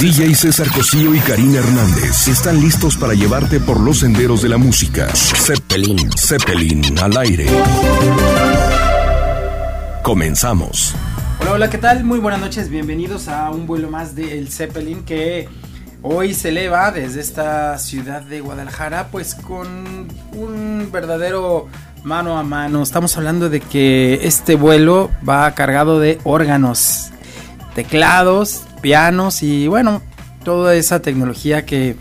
DJ César Cosío y Karina Hernández están listos para llevarte por los senderos de la música. Zeppelin, Zeppelin al aire. Comenzamos. Hola, hola, ¿qué tal? Muy buenas noches, bienvenidos a un vuelo más de El Zeppelin que hoy se eleva desde esta ciudad de Guadalajara, pues con un verdadero mano a mano. Estamos hablando de que este vuelo va cargado de órganos, teclados, pianos y bueno, toda esa tecnología que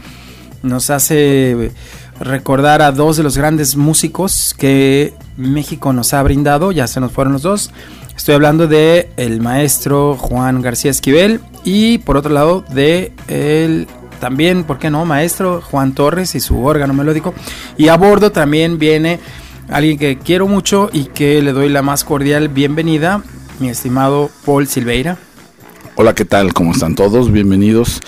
nos hace recordar a dos de los grandes músicos que México nos ha brindado, ya se nos fueron los dos. Estoy hablando de el maestro Juan García Esquivel y por otro lado de el también, ¿por qué no? Maestro Juan Torres y su órgano melódico. Y a bordo también viene alguien que quiero mucho y que le doy la más cordial bienvenida, mi estimado Paul Silveira. Hola, ¿qué tal? ¿Cómo están todos? Bienvenidos.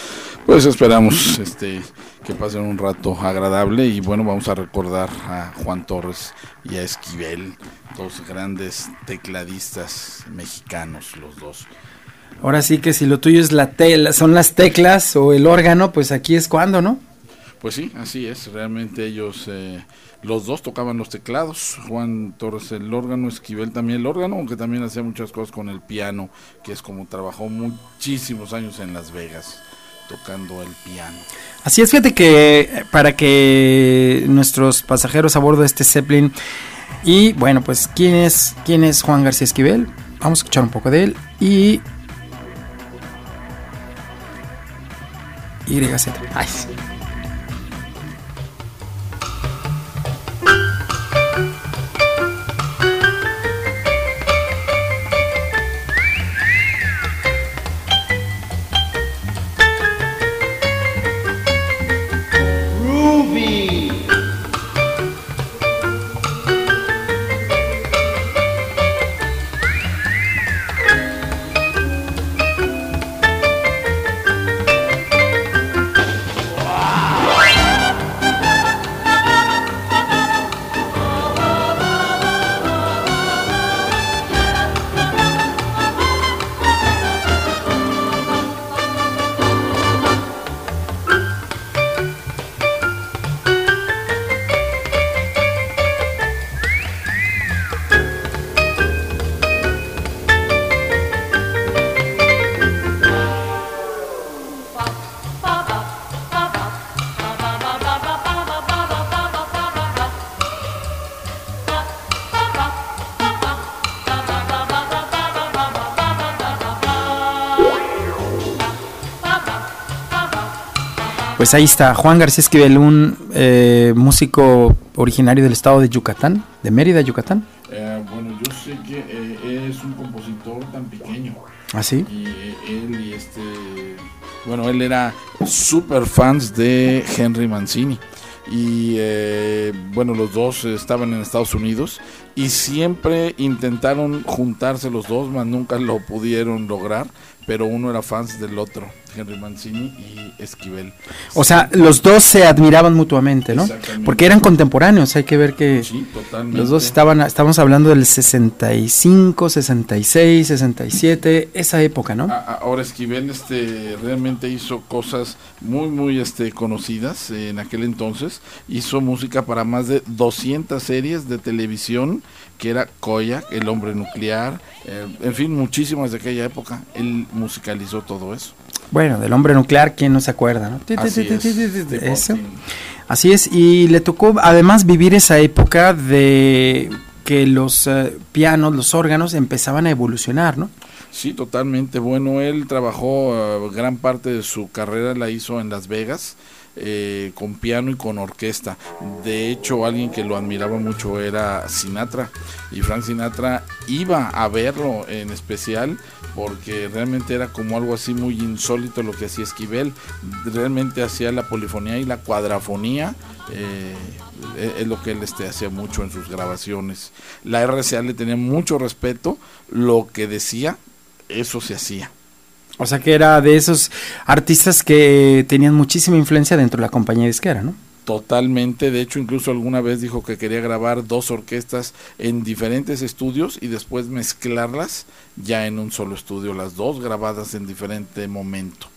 Pues esperamos este que pasen un rato agradable y bueno, vamos a recordar a Juan Torres y a Esquivel, dos grandes tecladistas mexicanos, los dos. Ahora sí que si lo tuyo es la tela, son las teclas o el órgano, pues aquí es cuando, ¿no? Pues sí, así es. Realmente ellos, eh, los dos tocaban los teclados. Juan Torres el órgano, Esquivel también el órgano, aunque también hacía muchas cosas con el piano, que es como trabajó muchísimos años en Las Vegas tocando el piano. Así es, fíjate que eh, para que nuestros pasajeros a bordo de este Zeppelin y bueno, pues quién es quién es Juan García Esquivel, vamos a escuchar un poco de él y YZ. Ay. Pues ahí está, Juan García Esquivel, un eh, músico originario del estado de Yucatán, de Mérida, Yucatán. Eh, bueno, yo sé que eh, es un compositor tan pequeño. ¿Ah, sí? Y él y este. Bueno, él era super fans de Henry Mancini. Y bueno, los dos estaban en Estados Unidos y siempre intentaron juntarse los dos, mas nunca lo pudieron lograr. Pero uno era fans del otro. Henry Mancini y Esquivel. O sea, los dos se admiraban mutuamente, ¿no? Porque eran contemporáneos, hay que ver que sí, los dos estaban, estamos hablando del 65, 66, 67, esa época, ¿no? Ahora Esquivel este, realmente hizo cosas muy, muy este, conocidas en aquel entonces. Hizo música para más de 200 series de televisión, que era Koya, El Hombre Nuclear, eh, en fin, muchísimas de aquella época. Él musicalizó todo eso. Bueno, del hombre nuclear, ¿quién no se acuerda? ¿no? Así es, Eso. Así es, y le tocó además vivir esa época de que los uh, pianos, los órganos empezaban a evolucionar, ¿no? Sí, totalmente. Bueno, él trabajó uh, gran parte de su carrera, la hizo en Las Vegas. Eh, con piano y con orquesta. De hecho, alguien que lo admiraba mucho era Sinatra. Y Frank Sinatra iba a verlo en especial porque realmente era como algo así muy insólito lo que hacía Esquivel. Realmente hacía la polifonía y la cuadrafonía. Eh, es lo que él este, hacía mucho en sus grabaciones. La RCA le tenía mucho respeto. Lo que decía, eso se hacía. O sea que era de esos artistas que tenían muchísima influencia dentro de la compañía disquera, ¿no? Totalmente, de hecho incluso alguna vez dijo que quería grabar dos orquestas en diferentes estudios y después mezclarlas ya en un solo estudio, las dos grabadas en diferente momento.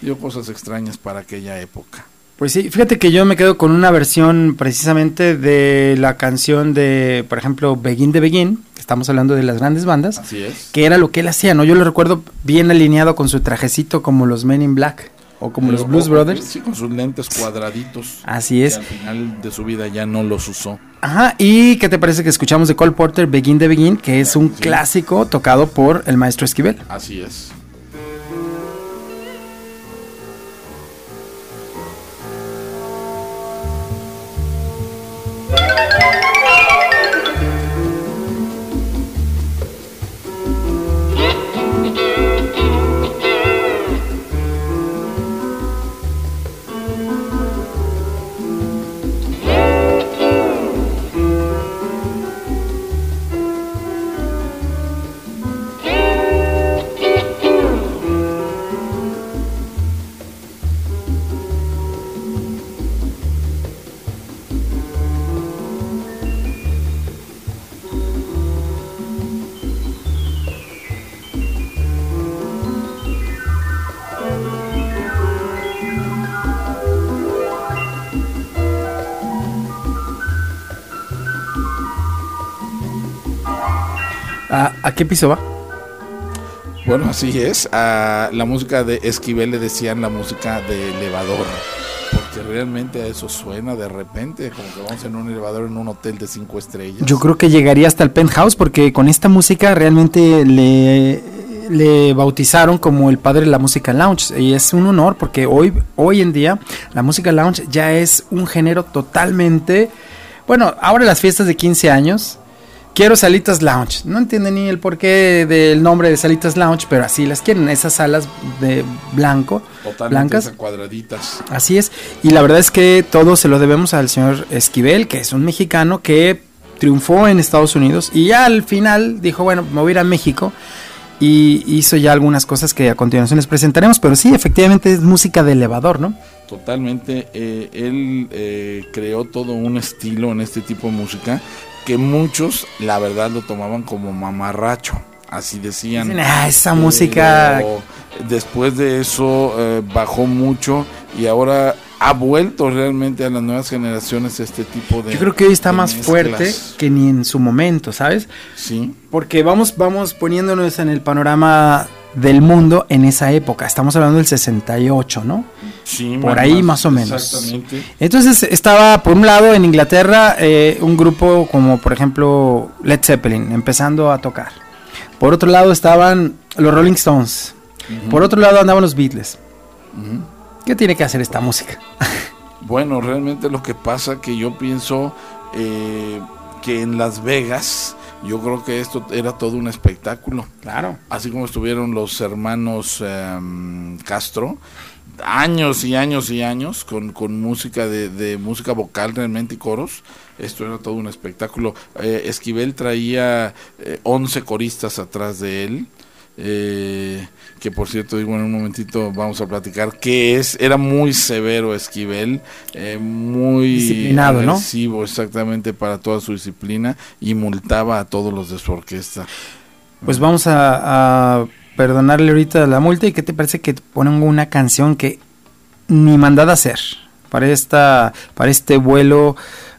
Dio cosas extrañas para aquella época. Pues sí, fíjate que yo me quedo con una versión precisamente de la canción de, por ejemplo, Begin de Begin, estamos hablando de las grandes bandas, Así es. que era lo que él hacía, ¿no? Yo lo recuerdo bien alineado con su trajecito como los Men in Black o como los Blues Brothers. Sí, con sus lentes cuadraditos. Así que es. al final de su vida ya no los usó. Ajá, ¿y qué te parece que escuchamos de Cole Porter, Begin de Begin, que es un Sí. clásico tocado por el maestro Esquivel? Así es. ¿A, a qué piso va? Bueno, así es. A la música de Esquivel le decían la música de elevador. Porque realmente a eso suena de repente, como que vamos en un elevador en un hotel de cinco estrellas. Yo creo que llegaría hasta el penthouse porque con esta música realmente le, le bautizaron como el padre de la música lounge y es un honor porque hoy, hoy en día la música lounge ya es un género totalmente... Bueno, ahora las fiestas de 15 años, quiero salitas lounge. No entienden ni el porqué del nombre de salitas lounge, pero así las quieren, esas salas de blanco, Totalmente blancas. cuadraditas. Así es, y la verdad es que todo se lo debemos al señor Esquivel, que es un mexicano que triunfó en Estados Unidos y ya al final dijo, bueno, me voy a ir a México y hizo ya algunas cosas que a continuación les presentaremos, pero sí, efectivamente es música de elevador, ¿no? Totalmente. eh, él eh, creó todo un estilo en este tipo de música que muchos, la verdad, lo tomaban como mamarracho. Así decían. Dicen, ah, esa Pero música... Después de eso eh, bajó mucho y ahora ha vuelto realmente a las nuevas generaciones este tipo de. Yo creo que hoy está más mezclas. fuerte que ni en su momento, ¿sabes? Sí, Porque vamos, vamos poniéndonos en el panorama del mundo en esa época. Estamos hablando del 68, ¿no? Sí. Por ahí más o menos. Exactamente. Entonces estaba por un lado en Inglaterra eh, un grupo como por ejemplo Led Zeppelin empezando a tocar. Por otro lado estaban los Rolling Stones. Por otro lado andaban los Beatles. ¿Qué tiene que hacer esta música? Bueno, realmente lo que pasa que yo pienso eh, que en Las Vegas, yo creo que esto era todo un espectáculo. Claro. Así como estuvieron los hermanos em, Castro, años y años y años con, con música de, de música vocal realmente y coros. Esto era todo un espectáculo. Eh, Esquivel traía eh, 11 coristas atrás de él. eh, que por cierto digo en un momentito vamos a platicar que es era muy severo Esquivel eh, muy Disciplinado, ¿no? agresivo exactamente para toda su disciplina y multaba a todos los de su orquesta Pues vamos a, a perdonarle ahorita la multa y ¿qué te parece que ponen una canción que ni mandada hacer para esta para este vuelo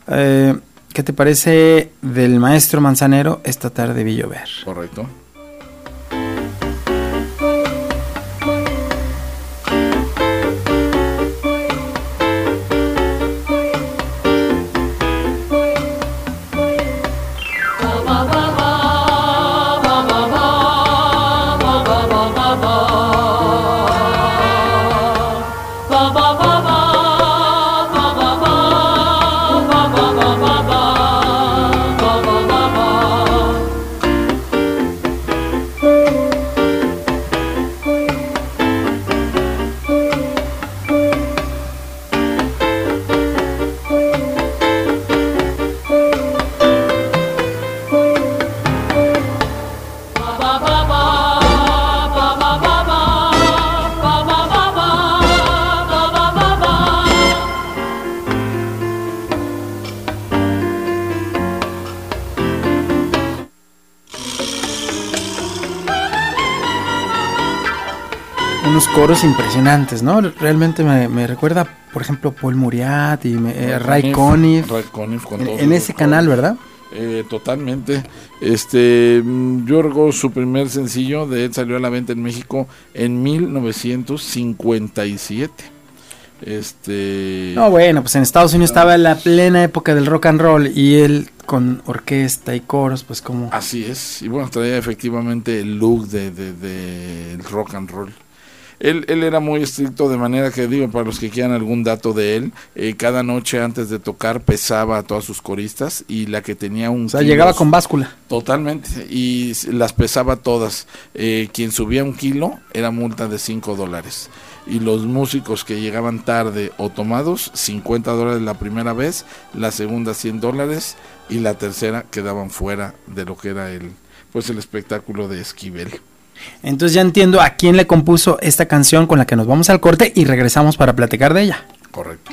eh, ¿Qué te parece del maestro Manzanero esta tarde vi llover? correcto coros impresionantes, ¿no? Realmente me, recuerda, por ejemplo, Paul Muriat y eh, Ray Conniff. en, ese canal, ¿verdad? Eh, totalmente. Este, mm, yo su primer sencillo de él salió a la venta en México en 1957. Este. No, bueno, pues en Estados Unidos estaba la plena época del rock and roll y él con orquesta y coros, pues como. Así es. Y bueno, traía efectivamente el look de, de, rock and roll. Él, él, era muy estricto, de manera que digo, para los que quieran algún dato de él, eh, cada noche antes de tocar pesaba a todas sus coristas y la que tenía un... O sea, llegaba con báscula. Totalmente, y las pesaba todas. Eh, quien subía un kilo era multa de 5 dólares. Y los músicos que llegaban tarde o tomados, 50 dólares la primera vez, la segunda 100 dólares y la tercera quedaban fuera de lo que era el, pues el espectáculo de Esquivel. Entonces ya entiendo a quién le compuso esta canción con la que nos vamos al corte y regresamos para platicar de ella. Correcto.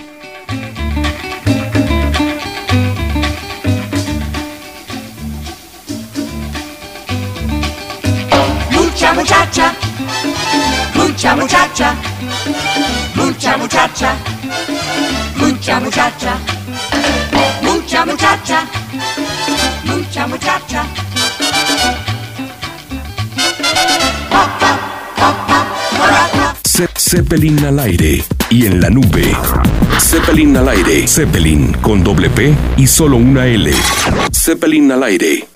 Mucha muchacha, mucha muchacha, mucha muchacha, mucha muchacha, mucha muchacha, mucha muchacha. Zeppelin al aire y en la nube. Zeppelin al aire. Zeppelin con doble P y solo una L. Zeppelin al aire.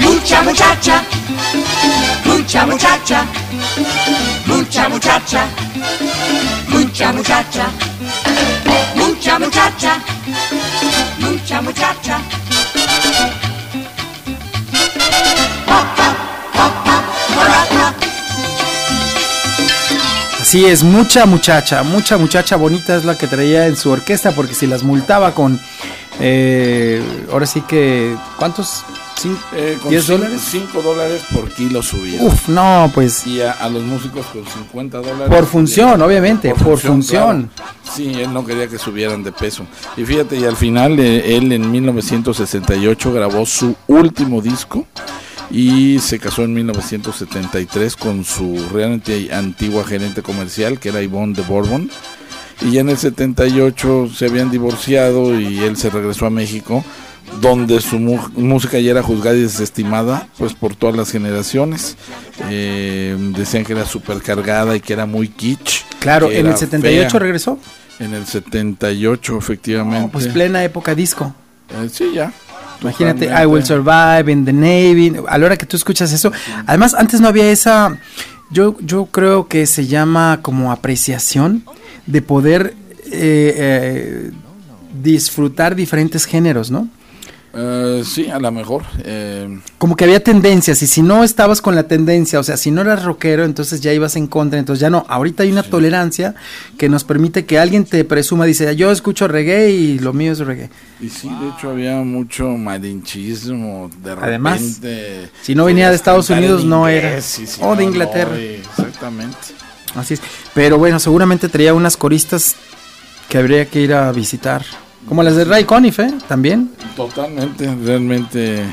Mucha muchacha, mucha muchacha, mucha muchacha, mucha muchacha mucha muchacha, mucha muchacha. Así es, mucha muchacha, mucha muchacha bonita es la que traía en su orquesta porque si las multaba con, eh, ahora sí que, ¿cuántos? Eh, ¿10 dólares? 5 dólares por kilo subido. Uf, no, pues. Y a, los músicos con 50 dólares. Por función, obviamente, por, función. Sí, él no quería que subieran de peso. Y fíjate, y al final eh, él en 1968 grabó su último disco y se casó en 1973 con su realmente antigua gerente comercial, que era Yvonne de Bourbon. Y ya en el 78 se habían divorciado y él se regresó a México donde su música ya era juzgada y desestimada pues por todas las generaciones. Eh, decían que era súper cargada y que era muy kitsch claro en el 78 regresó en el 78 efectivamente. Pues plena época disco. Eh, sí ya. Imagínate, I Will Survive in the Navy. A la hora que tú escuchas eso, además antes no había esa, yo, yo creo que se llama como apreciación de poder eh, disfrutar diferentes géneros, ¿no? Eh, sí, a lo mejor. Eh. Como que había tendencias y si no estabas con la tendencia, o sea, si no eras rockero, entonces ya ibas en contra, entonces ya no. Ahorita hay una tolerancia que nos permite que alguien te presuma, dice, yo escucho reggae y lo mío es reggae. Y sí, de hecho había mucho malinchismo. De Además, si no venía de Estados Unidos, no era. o de Inglaterra. exactamente. Así es. Pero bueno, seguramente traía unas coristas que habría que ir a visitar. Como las de Ray Conniff, ¿eh? También. Totalmente, realmente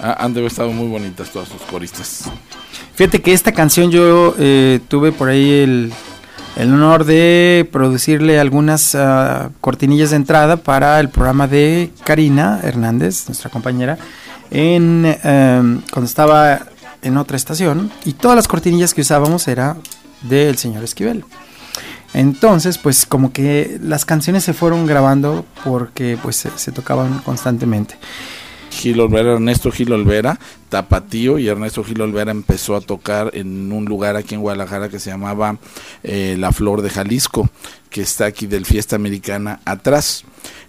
han de haber estado muy bonitas todas sus coristas. Fíjate que esta canción yo eh, tuve por ahí el, honor de producirle algunas ah, cortinillas de entrada para el programa de Karina Hernández, nuestra compañera, en em, cuando estaba en otra estación y todas las cortinillas que usábamos era del señor Esquivel. Entonces, pues como que las canciones se fueron grabando porque pues se, tocaban constantemente. Gil Olvera, Ernesto Gil Olvera, Tapatío y Ernesto Gil Olvera empezó a tocar en un lugar aquí en Guadalajara que se llamaba eh, La Flor de Jalisco, que está aquí del Fiesta Americana atrás.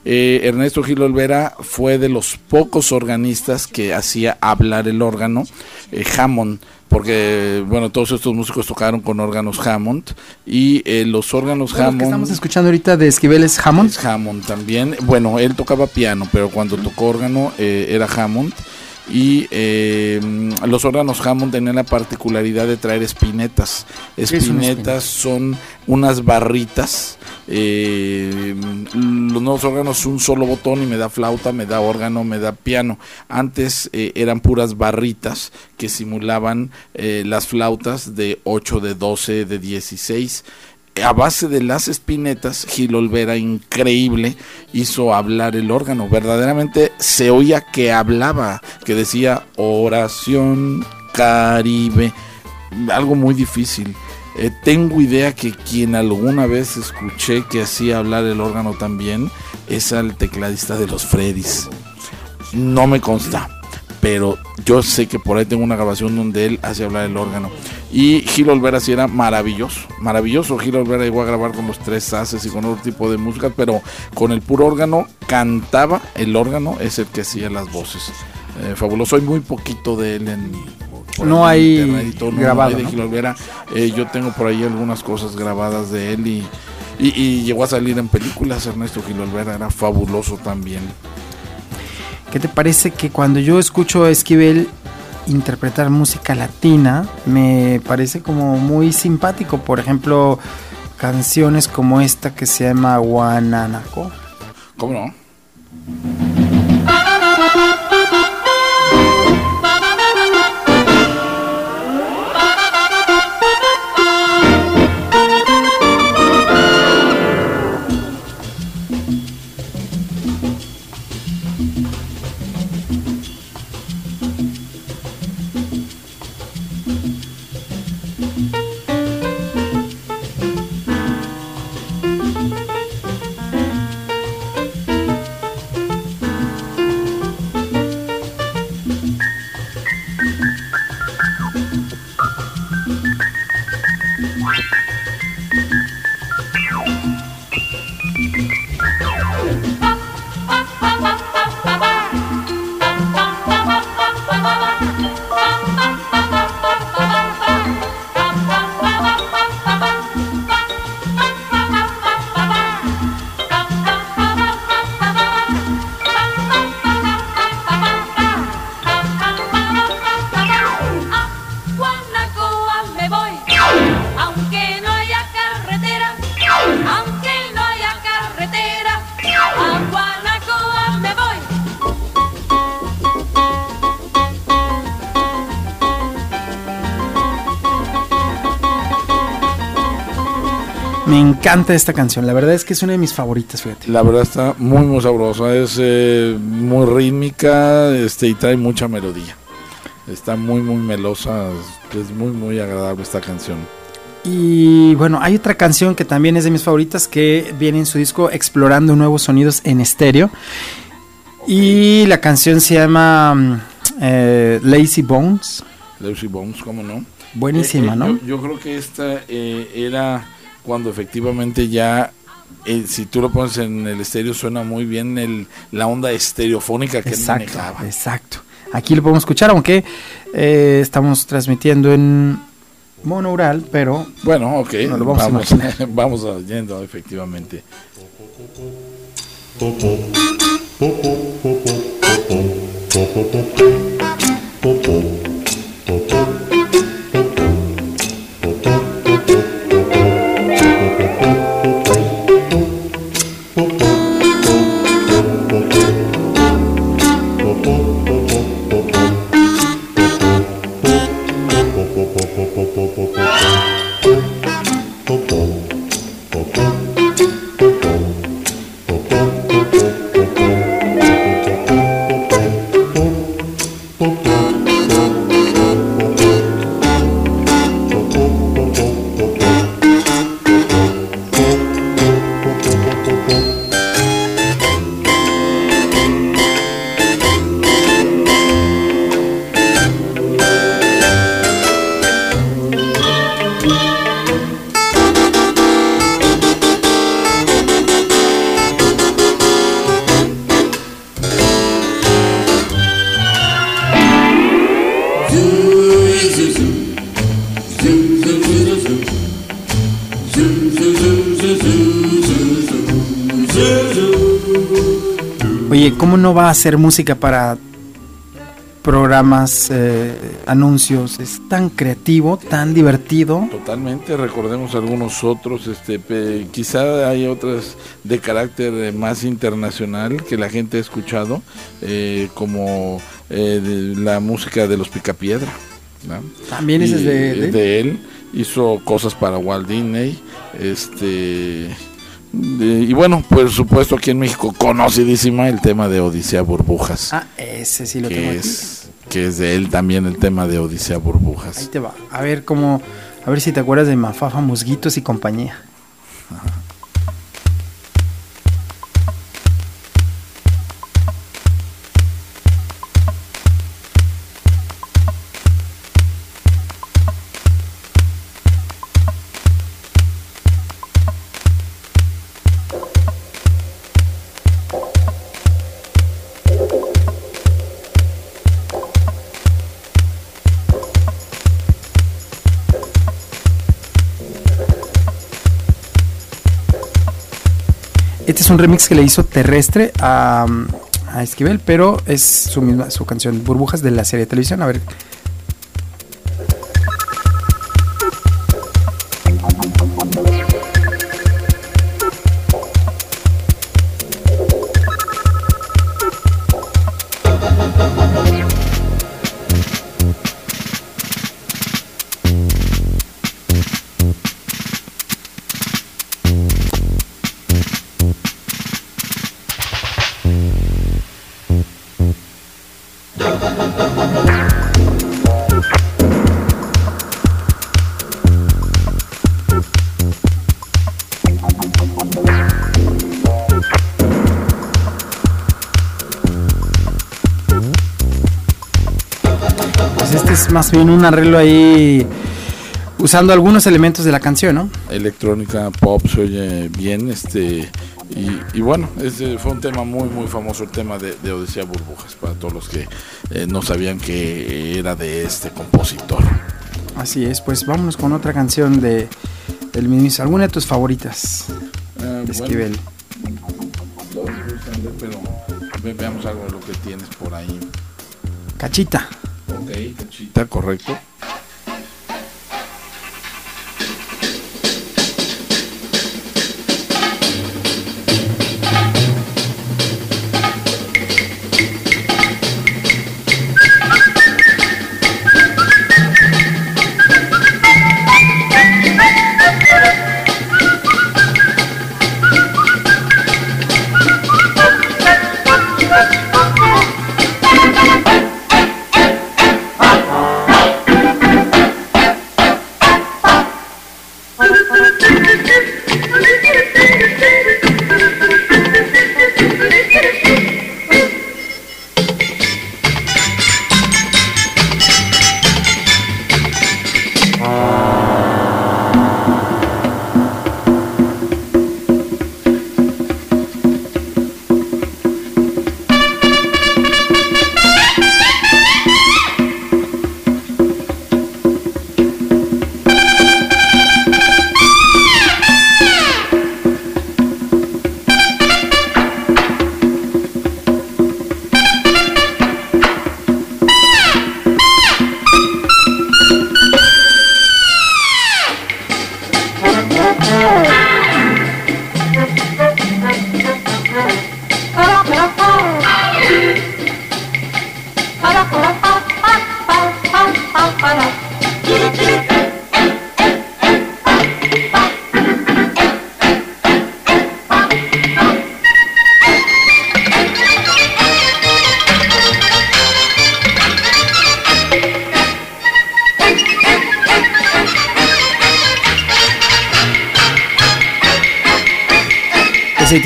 Eh, Ernesto Gil Olvera fue de los pocos organistas que hacía hablar el órgano eh, Hammond porque bueno todos estos músicos tocaron con órganos Hammond y eh, los órganos Hammond que estamos escuchando ahorita de Esquivel es Hammond. Hammond también. Bueno él tocaba piano pero cuando tocó órgano eh, era Hammond y eh, los órganos Hammond tenían la particularidad de traer espinetas. es Espinetas son unas barritas. eh, los nuevos órganos un solo botón y me da flauta, me da órgano, me da piano. Antes eh, eran puras barritas que simulaban eh, las flautas de 8, de 12, de 16 a base de las espinetas, Gil Olvera, increíble, hizo hablar el órgano. Verdaderamente se oía que hablaba, que decía oración caribe, algo muy difícil. Eh, tengo idea que quien alguna vez escuché que hacía hablar el órgano también es al tecladista de los Freddys. No me consta, pero yo sé que por ahí tengo una grabación donde él hace hablar el órgano. Y Gil Olvera sí era maravilloso, maravilloso. Gil Olvera llegó a grabar con los tres haces y con otro tipo de música, pero con el puro órgano cantaba, el órgano es el que hacía las voces. Eh, fabuloso, hay muy poquito de él en... No hay todo, no grabado, hay de. Gil Olvera. Eh, yo tengo por ahí algunas cosas grabadas de él y, y, y llegó a salir en películas. Ernesto Gil Olvera era fabuloso también. ¿Qué te parece que cuando yo escucho a Esquivel interpretar música latina, me parece como muy simpático? Por ejemplo, canciones como esta que se llama Guananaco. ¿Cómo no? Encanta esta canción, la verdad es que es una de mis favoritas, fíjate. La verdad está muy muy sabrosa, es eh, muy rítmica este, y trae mucha melodía. Está muy muy melosa, es, muy muy agradable esta canción. Y bueno, hay otra canción que también es de mis favoritas que viene en su disco Explorando Nuevos Sonidos en Estéreo. Y la canción se llama mm, eh, Lazy Bones. Lucy Bones, ¿cómo no? Buenísima, Eh, ¿no? Yo, yo creo que esta era cuando efectivamente ya, eh, si tú lo pones en el estéreo, suena muy bien el, la onda estereofónica que él Exacto, manejaba. exacto. Aquí lo podemos escuchar, aunque eh, estamos transmitiendo en monoural, pero Bueno, ok, No lo vamos a vamos, imaginar. vamos oyendo efectivamente. No va a hacer música para programas, eh, anuncios, es tan creativo, tan divertido. Totalmente, recordemos algunos otros, este, quizá hay otras de carácter eh, más internacional que la gente ha escuchado, eh, como la música de los Picapiedra. ¿no? También ese es de- de- él, hizo cosas para Walt Disney, este... y bueno, por supuesto aquí en México conocidísima el tema de Odisea Burbujas, Ah, ese sí lo tengo que aquí. es, que es de él también el tema de Odisea Ahí Burbujas. te va. A ver cómo, a ver si te acuerdas de Mafafa, Musguitos y compañía. Es un remix que le hizo Terrestre a, a Esquivel, pero es su misma su canción Burbujas de la serie de televisión. A ver. Este es más bien un arreglo ahí usando algunos elementos de la canción, ¿no? electrónica pop se oye bien este y, y bueno ese fue un tema muy muy famoso el tema de, de Odisea Burbujas para todos los que eh, no sabían que era de este compositor Así es, pues vámonos con otra canción de del mismo. ¿Alguna de tus favoritas Eh, de bueno, Esquivel? todos me gustan, pero ve- veamos algo de lo que tienes por ahí Cachita. Ok correcto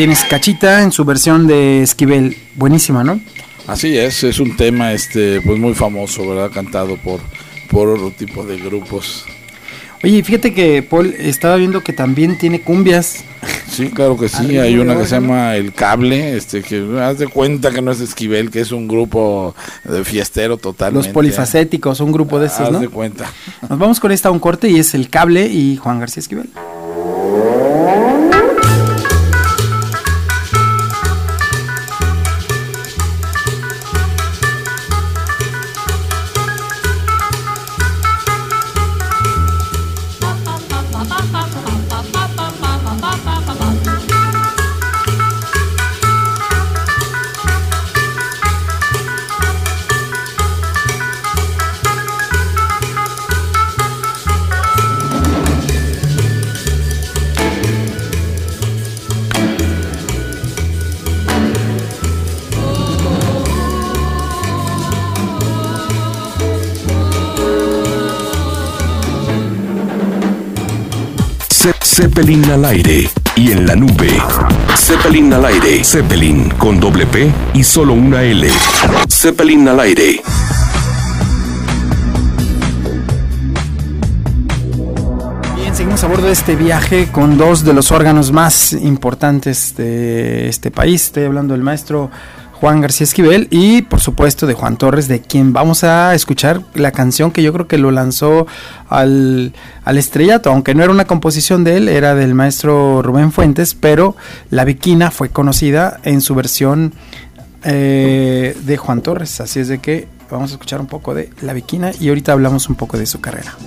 tienes Cachita en su versión de Esquivel. Buenísima, ¿no? así es es un tema este pues muy famoso verdad cantado por por otro tipo de grupos Oye, fíjate que Paul estaba viendo que también tiene cumbias. Sí, claro que sí. Hay una que se llama El Cable, este que haz de cuenta que no es Esquivel, que es un grupo de fiestero totalmente. Los polifacéticos, un grupo de esos, Haz ¿no? de cuenta. Nos vamos con esta a un corte y es El Cable y Juan García Esquivel. Zeppelin al aire y en la nube. Zeppelin al aire. Zeppelin con doble P y solo una L. Zeppelin al aire. Bien, seguimos a bordo de este viaje con dos de los órganos más importantes de este país. Estoy hablando del maestro Juan García Esquivel y por supuesto de Juan Torres, de quien vamos a escuchar la canción que yo creo que lo lanzó al, al estrellato, aunque no era una composición de él, era del maestro Rubén Fuentes, pero La Viquina fue conocida en su versión eh, de Juan Torres, así es de que vamos a escuchar un poco de La Viquina y ahorita hablamos un poco de su carrera.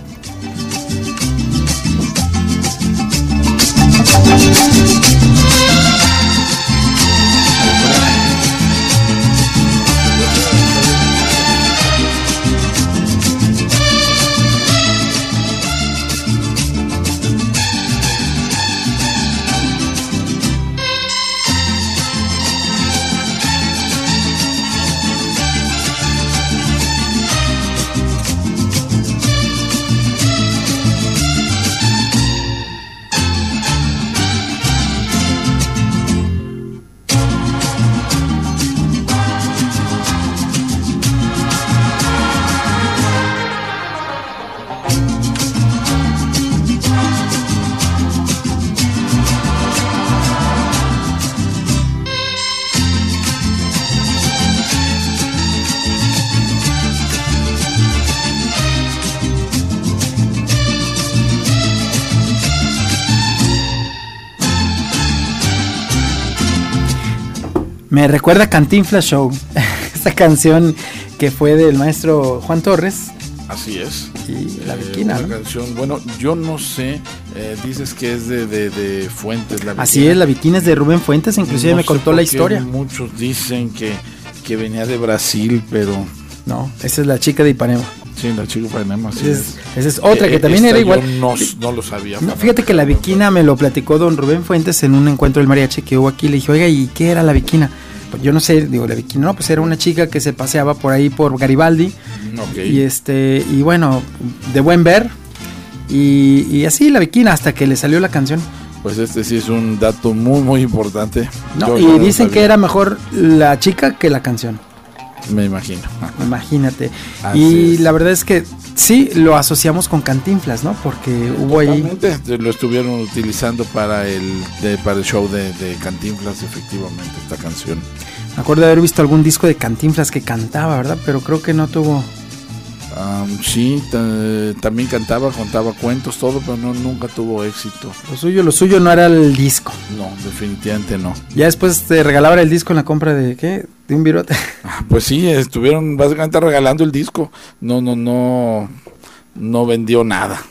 Me recuerda a Cantinflas Show, esta canción que fue del maestro Juan Torres Así es. y La Eh, Viquina. una ¿no? canción, bueno, yo no sé, eh, dices que es de, de, de Fuentes. La Así Viquina. es, La Viquina es de Rubén Fuentes, inclusive No me contó la historia. Muchos dicen que, que venía de Brasil, pero No, esa es la chica de Ipanema. sí, la chica Panema, sí. Esa es, esa es otra que Eh, también era igual. Yo no, no lo sabía. No, fíjate que la Viquina me lo platicó don Rubén Fuentes en un encuentro del mariachi que hubo aquí. Le dije, oiga, ¿y qué era la Viquina? Yo no sé, digo, la Viquina, no, pues era una chica que se paseaba por ahí por Garibaldi. Ok. Y este, y bueno, de buen ver. Y, y así la Viquina hasta que le salió la canción. Pues este sí es un dato muy, muy importante. No, Yo- y no dicen que era mejor la chica que la canción. Me imagino. Imagínate. Así y es. la verdad es que sí lo asociamos con Cantinflas, ¿no? Porque hubo ahí. Totalmente, Lo estuvieron utilizando para el, de- para el show de, de Cantinflas, efectivamente, esta canción. Me acuerdo de haber visto algún disco de Cantinflas que cantaba, ¿verdad? Pero creo que no tuvo. Sí, ta- también cantaba, contaba cuentos, todo, pero no, nunca tuvo éxito. Lo suyo, lo suyo no era el disco. No, definitivamente no. Ya después te regalaban el disco en la compra de ¿qué? De un virote. Pues sí, estuvieron básicamente regalando el disco. No, no, no, no vendió nada.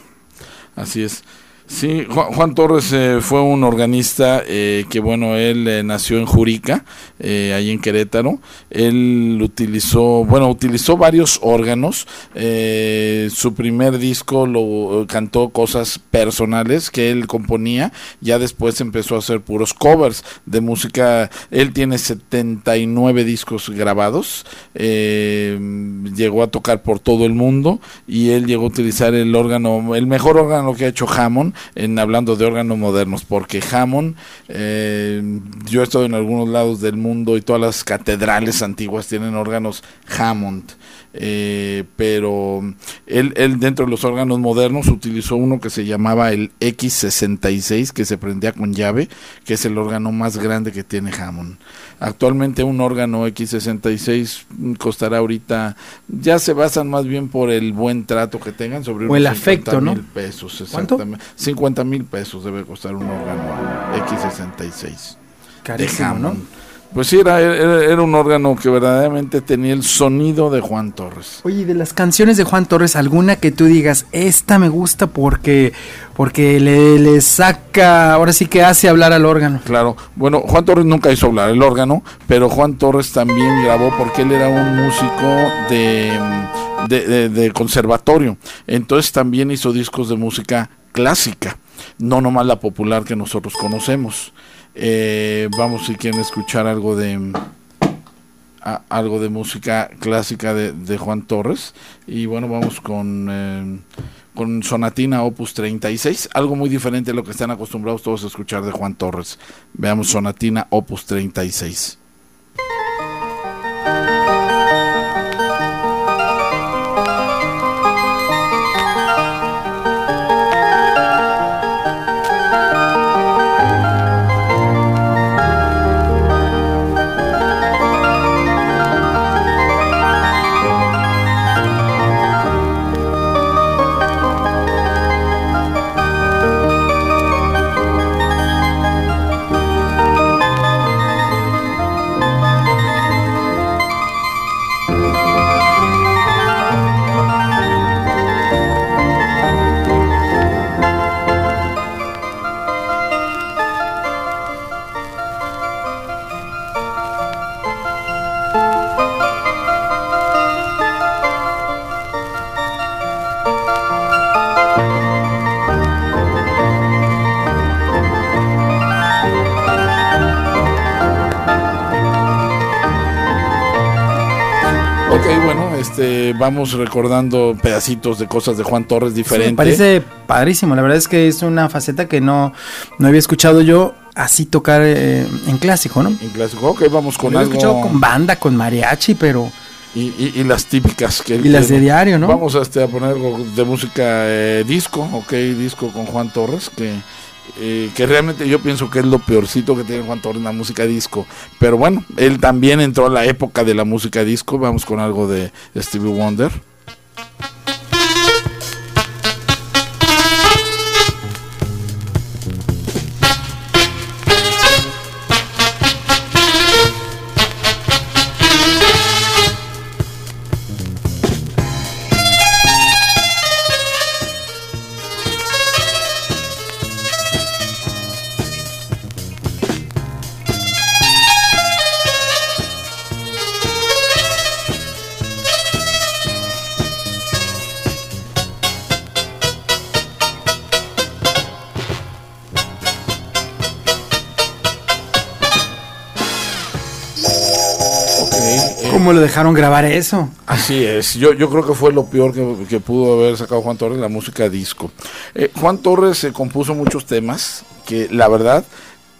Así es. Sí, Juan, Juan Torres eh, fue un organista eh, que, bueno, él eh, nació en Jurica, eh, ahí en Querétaro. Él utilizó, bueno, utilizó varios órganos. Eh, su primer disco lo cantó cosas personales que él componía. Ya después empezó a hacer puros covers de música. Él tiene 79 discos grabados. llegó a tocar por todo el mundo y él llegó a utilizar el órgano, el mejor órgano que ha hecho Hammond, en hablando de órganos modernos, porque Hammond, eh, yo he estado en algunos lados del mundo y todas las catedrales antiguas tienen órganos Hammond. eh, pero él, él dentro de los órganos modernos utilizó uno que se llamaba el X66 que se prendía con llave que es el órgano más grande que tiene Hammond actualmente un órgano X66 mm, costará ahorita ya se basan más bien por el buen trato que tengan sobre O el unos afecto, 50 ¿no? mil pesos ¿Cuánto? exactamente 50 mil pesos debe costar un órgano X66 Carísimo, de ¿no? Pues sí, era, era, era un órgano que verdaderamente tenía el sonido de Juan Torres. Oye, y de las canciones de Juan Torres, alguna que tú digas, esta me gusta porque porque le, le saca, ahora sí que hace hablar al órgano. Claro, bueno, Juan Torres nunca hizo hablar el órgano, pero Juan Torres también grabó porque él era un músico de, de, de- de conservatorio. Entonces también hizo discos de música clásica, no nomás la popular que nosotros conocemos. Eh, vamos si quieren escuchar algo de algo de música clásica de, de Juan Torres y bueno vamos con eh, con Sonatina Opus 36, algo muy diferente a lo que están acostumbrados todos a escuchar de Juan Torres. Veamos Sonatina Opus 36. Vamos recordando pedacitos de cosas de Juan Torres Sí, me diferentes. parece padrísimo. La verdad es que es una faceta que no, no había escuchado yo así tocar eh, en clásico, ¿no? En clásico, ok, vamos con algo. escuchado con banda, con mariachi, pero Y, y- y las típicas que él Y las de diario, ¿no? Vamos a, este, a poner algo de música eh, disco, ok, disco con Juan Torres, que, eh, que realmente yo pienso que es lo peorcito que tiene Juan Torres, la música disco. Pero bueno, él también entró a la época de la música disco. Vamos con algo de Stevie Wonder. ¿Cómo lo dejaron grabar eso? Así es, yo, yo creo que fue lo peor que, pudo haber sacado Juan Torres, la música disco. Eh, Juan Torres se compuso muchos temas que la verdad,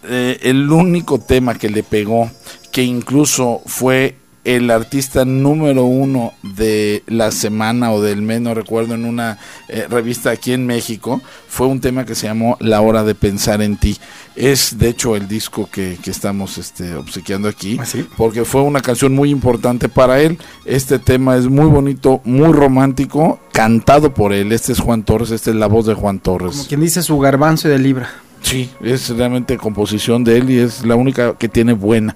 eh, el único tema que le pegó, que incluso fue el artista número uno de la semana o del mes, no recuerdo, en una eh, revista aquí en México, fue un tema que se llamó La hora de pensar en ti. Es de hecho el disco que, que estamos este, obsequiando aquí, ¿Ah, sí? porque fue una canción muy importante para él. Este tema es muy bonito, muy romántico, cantado por él. Este es Juan Torres, esta es la voz de Juan Como Torres. quien dice su garbanzo de libra. Sí, es realmente composición de él y es la única que tiene buena.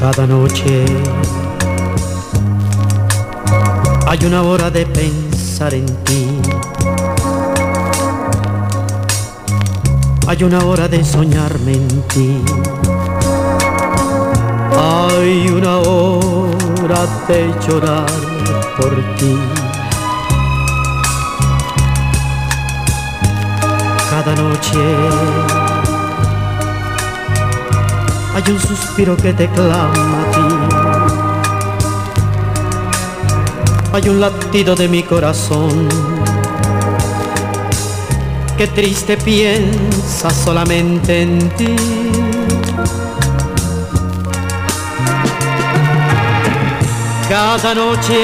Cada noche hay una hora de pensar en ti. Hay una hora de soñarme en ti. Hay una hora de llorar por ti. Cada noche hay un suspiro que te clama a ti. Hay un latido de mi corazón que triste piensa solamente en ti. Cada noche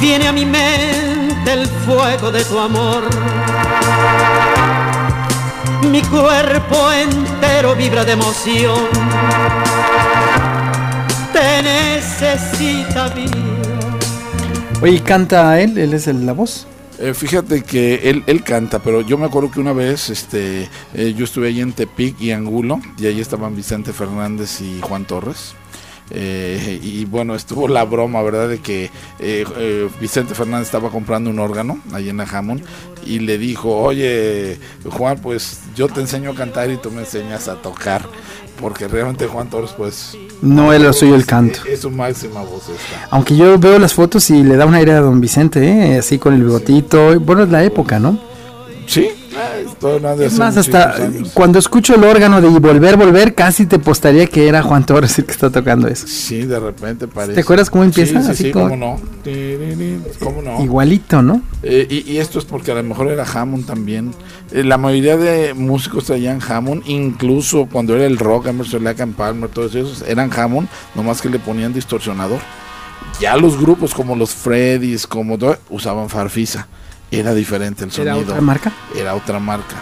viene a mi mente el fuego de tu amor. Mi cuerpo entero vibra de emoción. Te necesita vida. Oye, ¿y ¿canta él? ¿Él es el- la voz? Eh, fíjate que él, él canta, pero yo me acuerdo que una vez este, eh, yo estuve ahí en Tepic y Angulo, y ahí estaban Vicente Fernández y Juan Torres. Eh, y bueno, estuvo la broma, ¿verdad? De que eh, eh, Vicente Fernández estaba comprando un órgano ahí en la Hammond y le dijo, oye, Juan, pues yo te enseño a cantar y tú me enseñas a tocar. Porque realmente Juan Torres, pues... No, él lo suyo el canto. Es, es su máxima voz esta. Aunque yo veo las fotos y le da un aire a don Vicente, ¿eh? así con el bigotito. Bueno, es la época, ¿no? Sí, Es más, hasta cuando escucho el órgano de Volver, Volver, casi te postaría que era Juan Torres el que está tocando eso. Sí, de repente parece. ¿Te acuerdas cómo empieza? Sí, sí, Así sí, como- cómo no. Tirirín, ¿Cómo no? Igualito, ¿no? Eh, y, y esto es porque a lo mejor era Hammond también. Eh, la mayoría de músicos traían Hammond, incluso cuando era el rock, Emerson Lake and Palmer, todos esos eran Hammond, nomás que le ponían distorsionador. Ya los grupos como los Freddys, como todo, usaban Farfisa. Era diferente el ¿Era sonido. otra marca? Era otra marca.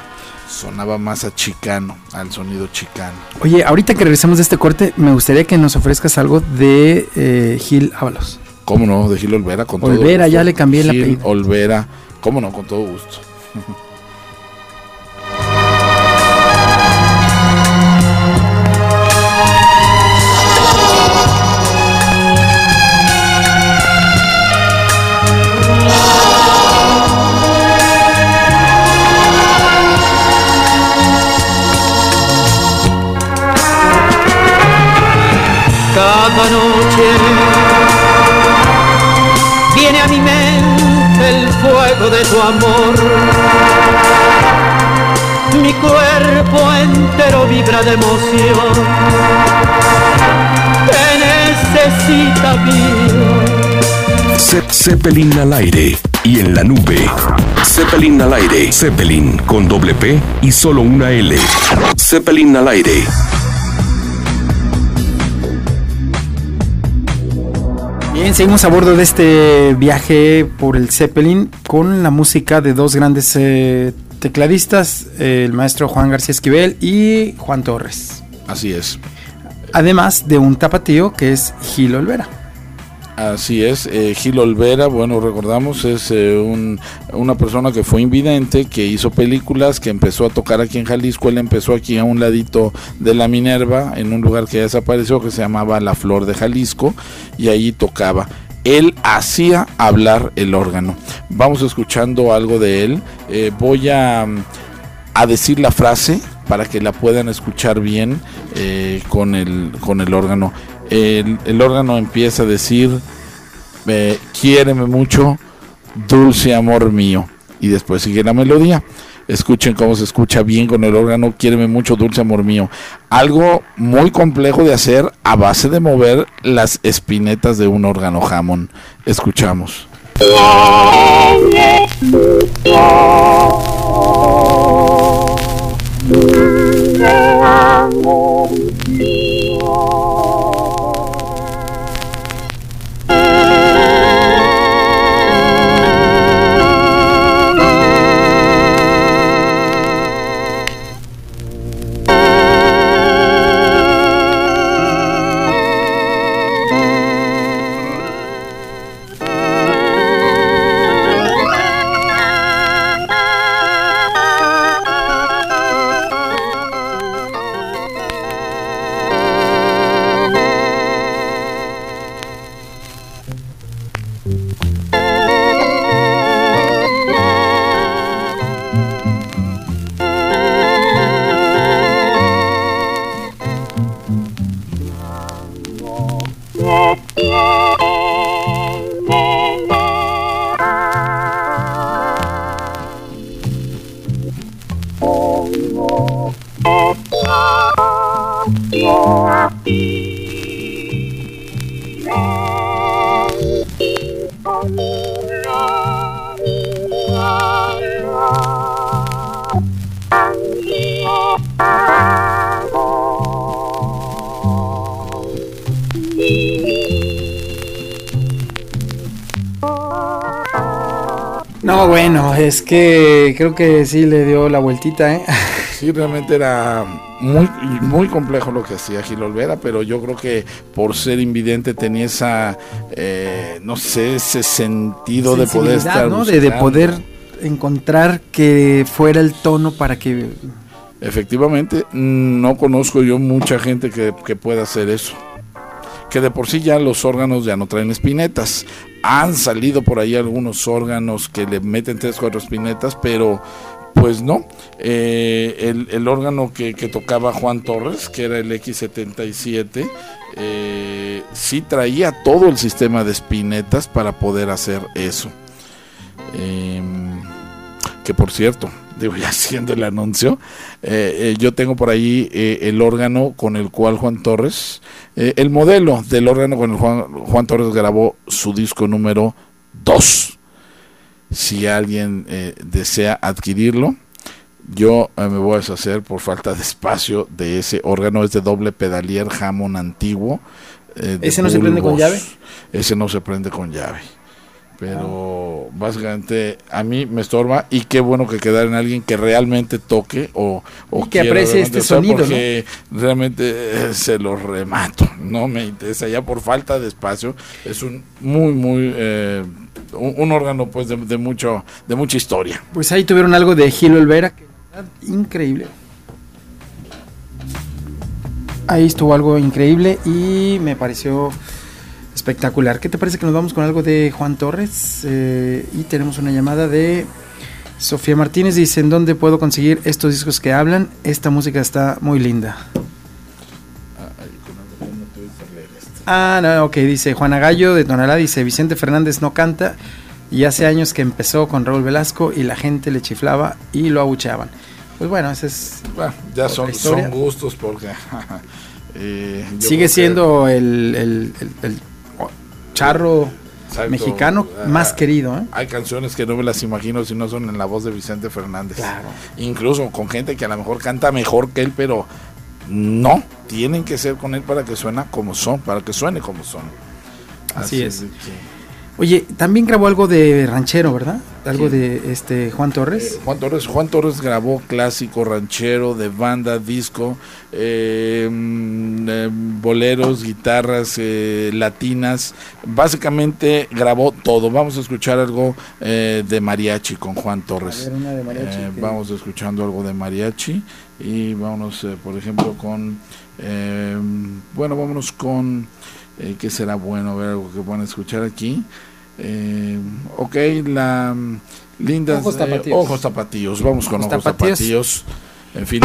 Sonaba más a chicano, al sonido chicano. Oye, ahorita que regresemos de este corte, me gustaría que nos ofrezcas algo de eh, Gil Ábalos. ¿Cómo no? De Gil Olvera, con todo Olvera, gusto. ya le cambié el apellido. Olvera, ¿cómo no? Con todo gusto. emoción. Te necesita. Ze- Zeppelin al aire y en la nube. Zeppelin al aire. Zeppelin con doble P y solo una L. Zeppelin al aire. Bien, seguimos a bordo de este viaje por el Zeppelin con la música de dos grandes eh, tecladistas, el maestro Juan García Esquivel y Juan Torres. Así es. Además de un tapatío que es Gil Olvera. Así es, eh, Gil Olvera, bueno, recordamos, es eh, un- una persona que fue invidente, que hizo películas, que empezó a tocar aquí en Jalisco, él empezó aquí a un ladito de la Minerva, en un lugar que ya desapareció, que se llamaba La Flor de Jalisco, y allí tocaba. Él hacía hablar el órgano. Vamos escuchando algo de él. Eh, voy a, mm, a decir la frase para que la puedan escuchar bien eh, con, el, con el órgano. El, órgano empieza a decir, eh, quiéreme mucho, dulce amor mío. Y después sigue la melodía. Escuchen cómo se escucha bien con el órgano, quiéreme mucho, dulce amor mío. Algo muy complejo de hacer a base de mover las espinetas de un órgano Hammond. Escuchamos. No, bueno, es que creo que sí le dio la vueltita, ¿eh? Sí, realmente era muy, muy complejo lo que hacía Gil Olvera, pero yo creo que por ser invidente tenía esa, eh, no sé, ese sentido de poder estar ¿no? De, de poder encontrar que fuera el tono para que... Efectivamente, no conozco yo mucha gente que, que pueda hacer eso. Que de por sí ya los órganos ya no traen espinetas. Han salido por ahí algunos órganos que le meten tres, cuatro espinetas, pero pues no. Eh, el, el órgano que, tocaba Juan Torres, que era el X77, eh, sí traía todo el sistema de espinetas para poder hacer eso. Em, que por cierto, digo ya haciendo el anuncio, eh, eh, yo tengo por ahí eh, el órgano con el cual Juan Torres, el modelo del órgano con el Juan, Juan Torres grabó su disco número 2. Si alguien desea adquirirlo, yo me voy a deshacer por falta de espacio de ese órgano. Es de doble pedalier Hammond antiguo. ¿Ese no se prende con llave? Ese no se prende con llave. Pero básicamente a mí me estorba y qué bueno que quedara en alguien que realmente toque o, que aprecie este sonido, Porque realmente eh, se lo remato. No me interesa ya por falta de espacio. Es un muy, muy... eh, un, un órgano pues de, de mucho de mucha historia. Pues ahí tuvieron algo de Gil Olvera, que increíble. Ahí estuvo algo increíble y me pareció espectacular. ¿Qué te parece que nos vamos con algo de Juan Torres? Eh, y tenemos una llamada de Sofía Martínez. Dice, ¿en dónde puedo conseguir estos discos que hablan? Esta música está muy linda. Ah, no, ok, dice Juana Gallo de Tonalá, dice Vicente Fernández no canta y hace años que empezó con Raúl Velasco y la gente le chiflaba y lo abucheaban. Pues bueno, ese es... Bueno, ya son, gustos porque eh, sigue que- siendo el, el- el- el charro Exacto. mexicano Ah, más querido. ¿eh? Hay canciones que no me las imagino si no son en la voz de Vicente Fernández. Claro. Incluso con gente que a lo mejor canta mejor que él, pero no, tienen que ser con él para que suena como son, para que suene como son. Así es. que- Oye, también grabó algo de ranchero, ¿verdad? Algo Sí. de este Juan Torres. Eh, Juan Torres, Juan Torres grabó clásico, ranchero, de banda, disco, eh, mm, eh, boleros, guitarras eh, latinas. Básicamente grabó todo. Vamos a escuchar algo eh, de mariachi con Juan Torres. A ver, una de mariachi que- vamos escuchando algo de mariachi y vámonos, eh, por ejemplo, con, eh, bueno, vámonos con, eh, ¿qué será bueno? A ver algo que puedan escuchar aquí. Eh, ok, la mm, linda Ojos tapatíos. ojos tapatíos. Vamos con Ojos ojos tapatíos. tapatíos. En fin.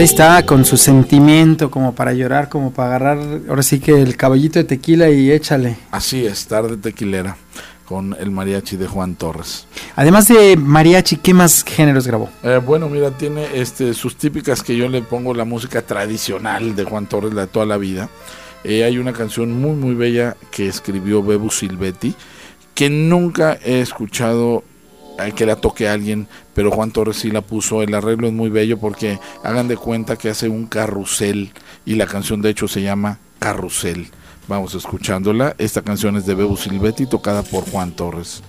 Ahí está, con su sentimiento, como para llorar, como para agarrar, ahora sí que el caballito de tequila y échale. Así es, tarde tequilera. con el mariachi de Juan Torres. Además de mariachi, ¿qué más géneros grabó? Eh, bueno, mira, tiene este, sus típicas que yo le pongo la música tradicional de Juan Torres, la de toda la vida. Eh, hay una canción muy, muy bella que escribió Bebu Silvetti, que nunca he escuchado eh, que la toque alguien, pero Juan Torres sí la puso. El arreglo es muy bello porque hagan de cuenta que hace un carrusel y la canción de hecho se llama Carrusel. Vamos escuchándola. Esta canción es de Bebu Silvetti tocada por Juan Torres.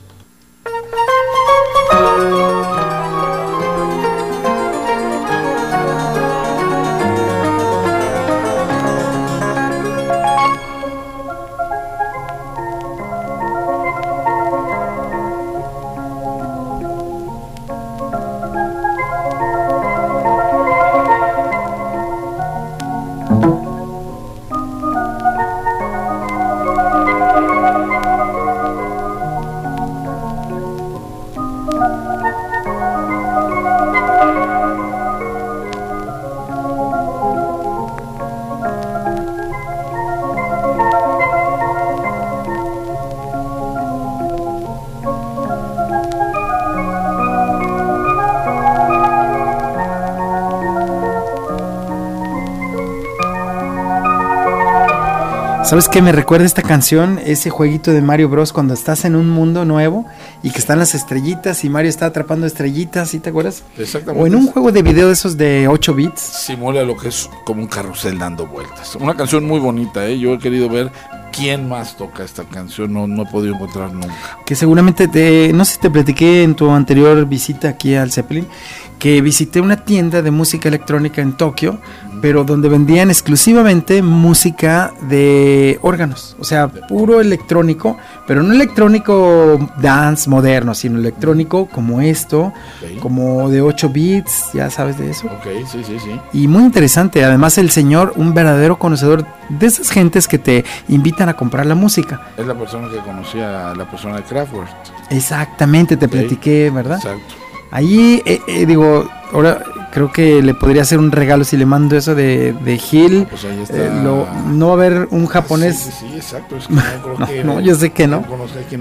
¿Sabes qué me recuerda esta canción? Ese jueguito de Mario Bros. cuando estás en un mundo nuevo y que están las estrellitas y Mario está atrapando estrellitas, ¿sí te acuerdas? Exactamente. O en un juego de video de esos de 8 bits. Simula lo que es como un carrusel dando vueltas. Una canción muy bonita, ¿eh? Yo he querido ver quién más toca esta canción, no, no he podido encontrar nunca. Que seguramente te, no sé si te platiqué en tu anterior visita aquí al Zeppelin, que visité una tienda de música electrónica en Tokio, pero donde vendían exclusivamente música de órganos, o sea, puro electrónico, pero no electrónico dance moderno, sino electrónico como esto, como de 8 bits, ya sabes de eso. Ok, sí, sí, sí. Y muy interesante, además el señor, un verdadero conocedor de esas gentes que te invitan a comprar la música. Es la persona que conocía a la persona de Kraftwerk. Exactamente, te Ok. platiqué, ¿verdad? Exacto. Ahí, eh, eh, digo, ahora creo que le podría hacer un regalo si le mando eso de, de Gil. Pues ahí está. Eh, lo- no va a haber un japonés, Sí, sí, sí, exacto. Es que no, creo No, que, no, yo sé que no.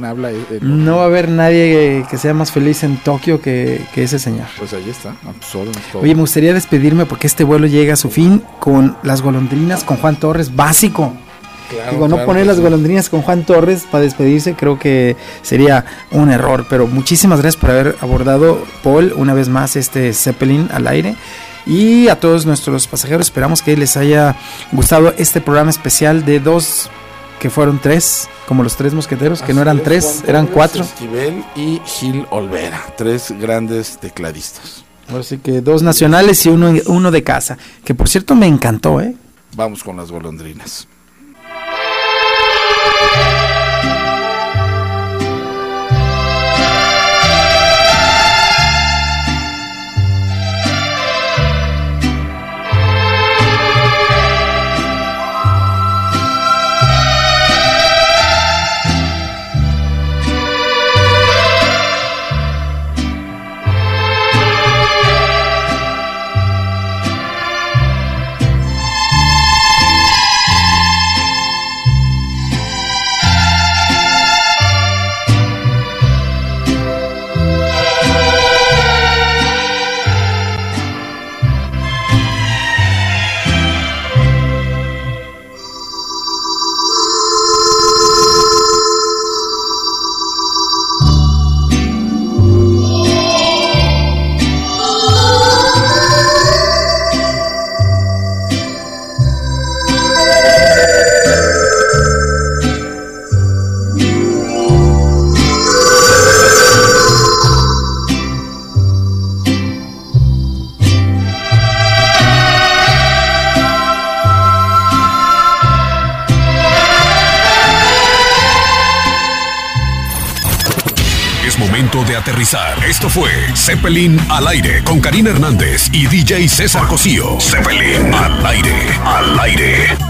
habla. eh, eh, no va a haber nadie que sea más feliz en Tokio que, que ese señor. Pues ahí está. a tus órdenes, todo. Oye, me gustaría despedirme porque este vuelo llega a su fin con las golondrinas con Juan Torres, básico. Claro, Digo, no claro poner las sí. golondrinas con Juan Torres para despedirse creo que sería un error, pero muchísimas gracias por haber abordado, Paul, una vez más este Zeppelin al aire. Y a todos nuestros pasajeros, esperamos que les haya gustado este programa especial de dos, que fueron tres, como los tres mosqueteros, que no Así eran es, tres, eran cuatro. Esquivel y Gil Olvera. Tres grandes tecladistas. Ahora sí que dos nacionales y uno, uno de casa, que por cierto me encantó, ¿eh? Vamos con las golondrinas. thank you Esto fue Zeppelin al aire con Karina Hernández y DJ César Cosío. Zeppelin al aire, al aire.